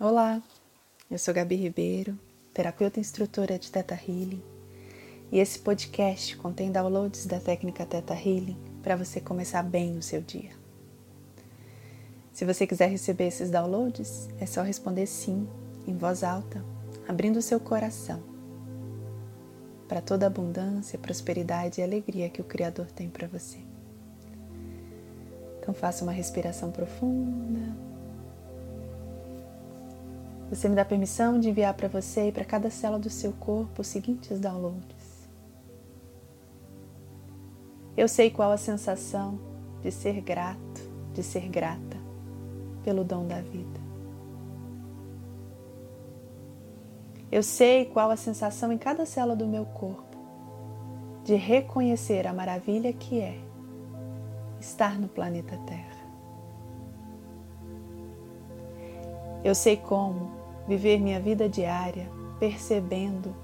Olá, eu sou Gabi Ribeiro, terapeuta e instrutora de Teta Healing, e esse podcast contém downloads da técnica Teta Healing para você começar bem o seu dia. Se você quiser receber esses downloads, é só responder sim, em voz alta, abrindo o seu coração para toda a abundância, prosperidade e alegria que o Criador tem para você. Então faça uma respiração profunda você me dá permissão de enviar para você e para cada célula do seu corpo os seguintes downloads. Eu sei qual a sensação de ser grato, de ser grata pelo dom da vida. Eu sei qual a sensação em cada célula do meu corpo de reconhecer a maravilha que é estar no planeta Terra. Eu sei como viver minha vida diária percebendo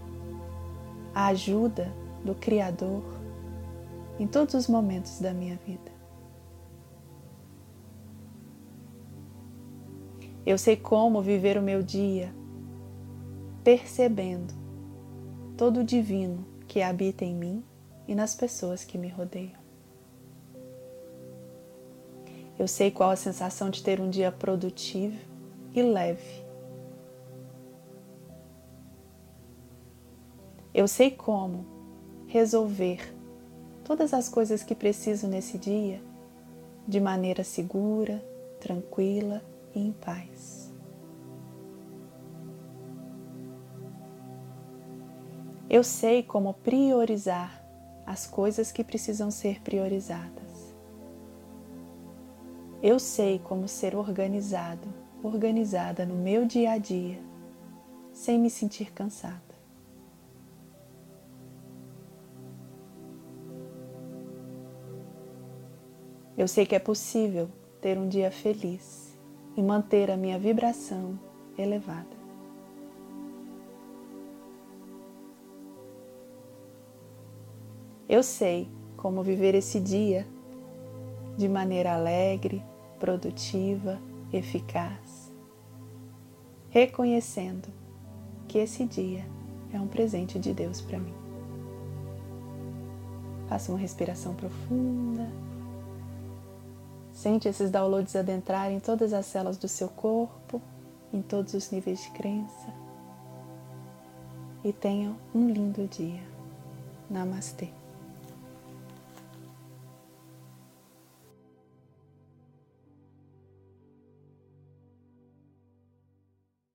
a ajuda do Criador em todos os momentos da minha vida. Eu sei como viver o meu dia percebendo todo o divino que habita em mim e nas pessoas que me rodeiam. Eu sei qual a sensação de ter um dia produtivo e leve Eu sei como resolver todas as coisas que preciso nesse dia de maneira segura, tranquila e em paz. Eu sei como priorizar as coisas que precisam ser priorizadas. Eu sei como ser organizado, organizada no meu dia a dia, sem me sentir cansada. Eu sei que é possível ter um dia feliz e manter a minha vibração elevada. Eu sei como viver esse dia de maneira alegre, produtiva, eficaz, reconhecendo que esse dia é um presente de Deus para mim. Faça uma respiração profunda. Sente esses downloads adentrarem em todas as células do seu corpo, em todos os níveis de crença. E tenha um lindo dia. Namastê.